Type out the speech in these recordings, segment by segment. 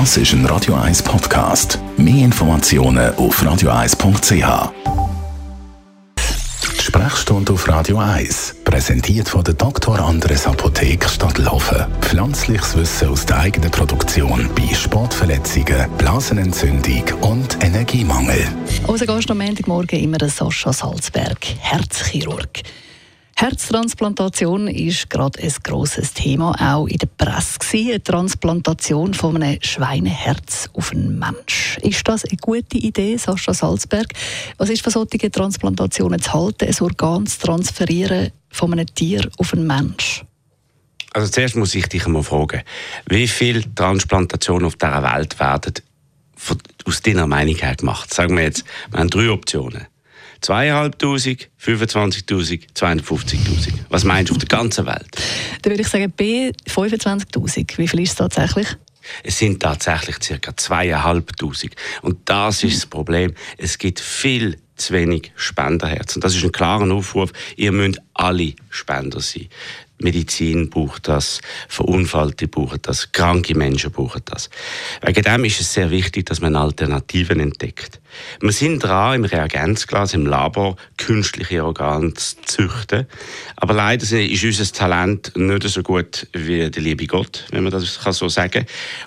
Das ist ein Radio 1 Podcast. Mehr Informationen auf radio1.ch. Sprechstunde auf Radio 1, präsentiert von der Dr. Andres Apotheke Stadtlaufen. Pflanzliches Wissen aus der eigenen Produktion bei Sportverletzungen, Blasenentzündung und Energiemangel. Unser Gast am Montagmorgen immer der Sascha Salzberg, Herzchirurg. Herztransplantation ist gerade ein grosses Thema, auch in der Presse. Eine Transplantation von einem Schweineherz auf einen Mensch. Ist das eine gute Idee, Sascha Salzberg? Was ist von solchen Transplantationen zu halten, ein Organ zu transferieren von einem Tier auf einen Mensch? Also zuerst muss ich dich einmal fragen, wie viele Transplantationen auf dieser Welt werden aus deiner Meinung her gemacht? Sagen wir jetzt, wir haben drei Optionen. 2'500, 25'000, 250'000. Was meinst du auf der ganzen Welt? Dann würde ich sagen B, 25'000. Wie viel ist es tatsächlich? Es sind tatsächlich ca. 2'500. Und das ist das Problem. Es gibt viel zu wenig Spenderherzen. Das ist ein klarer Aufruf. Ihr müsst alle Spender sein. Medizin braucht das, Verunfallte brauchen das, kranke Menschen brauchen das. Wegen dem ist es sehr wichtig, dass man Alternativen entdeckt. Wir sind dran, im Reagenzglas, im Labor, künstliche Organe zu züchten. Aber leider ist unser Talent nicht so gut wie der liebe Gott, wenn man das so sagen kann.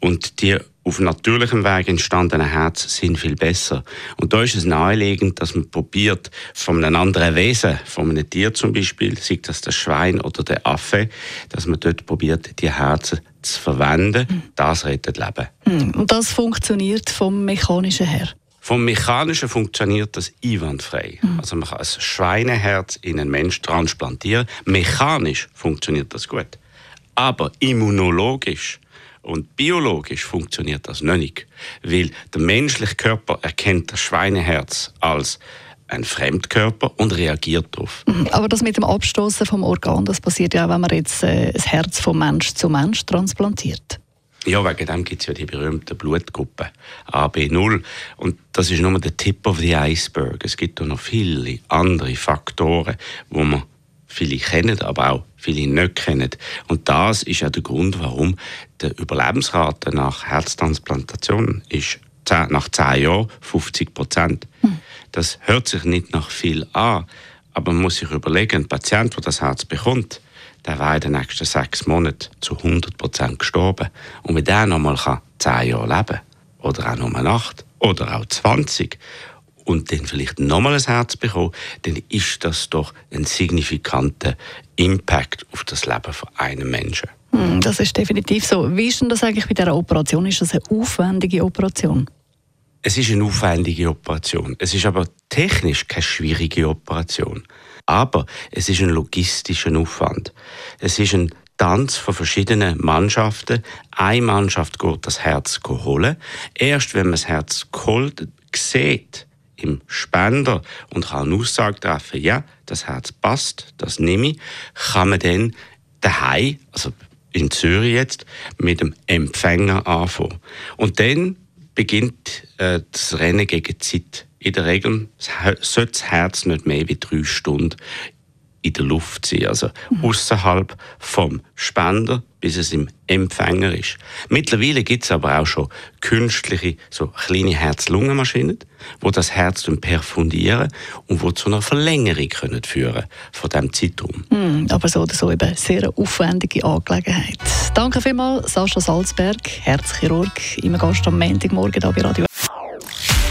Und die auf natürlichem Weg entstandene Herz sind viel besser. Und da ist es naheliegend, dass man probiert, von einem anderen Wesen, von einem Tier zum Beispiel, sei das das Schwein oder der Affe, dass man dort probiert, die Herzen zu verwenden. Mhm. Das rettet Leben. Mhm. Und das funktioniert vom Mechanischen her? Vom Mechanischen funktioniert das einwandfrei. Mhm. Also man kann ein Schweineherz in einen Mensch transplantieren. Mechanisch funktioniert das gut. Aber immunologisch und biologisch funktioniert das noch nicht, weil der menschliche Körper erkennt das Schweineherz als ein Fremdkörper und reagiert darauf. Mhm. Aber das mit dem Abstoßen vom Organ, das passiert ja auch, wenn man jetzt äh, das Herz vom Mensch zu Mensch transplantiert. Ja, wegen dem gibt es ja die berühmte Blutgruppe AB0. Und das ist nur der Tip of the Iceberg. Es gibt auch noch viele andere Faktoren, wo man viele kennen, aber auch viele nicht kennen. Und das ist auch der Grund, warum die Überlebensrate nach Herztransplantation ist nach 10 Jahren 50 Prozent. Hm. Das hört sich nicht nach viel an, aber man muss sich überlegen, ein Patient, der das Herz bekommt, der war in den nächsten sechs Monaten zu 100 Prozent gestorben. Und wenn der noch mal 10 Jahre leben kann, oder auch nur 8 oder auch 20 und dann vielleicht nochmal ein Herz bekommen, dann ist das doch ein signifikanter Impact auf das Leben von einem Menschen. Hm, das ist definitiv so. Wie ist denn das eigentlich bei dieser Operation? Ist das eine aufwendige Operation? Es ist eine aufwendige Operation. Es ist aber technisch keine schwierige Operation. Aber es ist ein logistischer Aufwand. Es ist ein Tanz von verschiedenen Mannschaften. Eine Mannschaft geht das Herz holen. Erst wenn man das Herz geholt sieht, im Spender und kann eine Aussage treffen, ja, das Herz passt, das nehme ich, kann man dann daheim, also in Zürich jetzt, mit dem Empfänger anfangen. Und dann beginnt äh, das Rennen gegen die Zeit. In der Regel sollte das Herz nicht mehr wie drei Stunden in der Luft sein, also mhm. außerhalb vom Spender, bis es im Empfänger ist. Mittlerweile gibt es aber auch schon künstliche, so kleine Herz-Lungen-Maschinen, wo das Herz perfundieren und wo zu einer Verlängerung können führen von dem Zeitraum. Mhm, aber so oder so eben sehr eine aufwendige Angelegenheit. Danke vielmals, Sascha Salzberg, Herzchirurg, immer Gast am Montagmorgen hier bei Radio.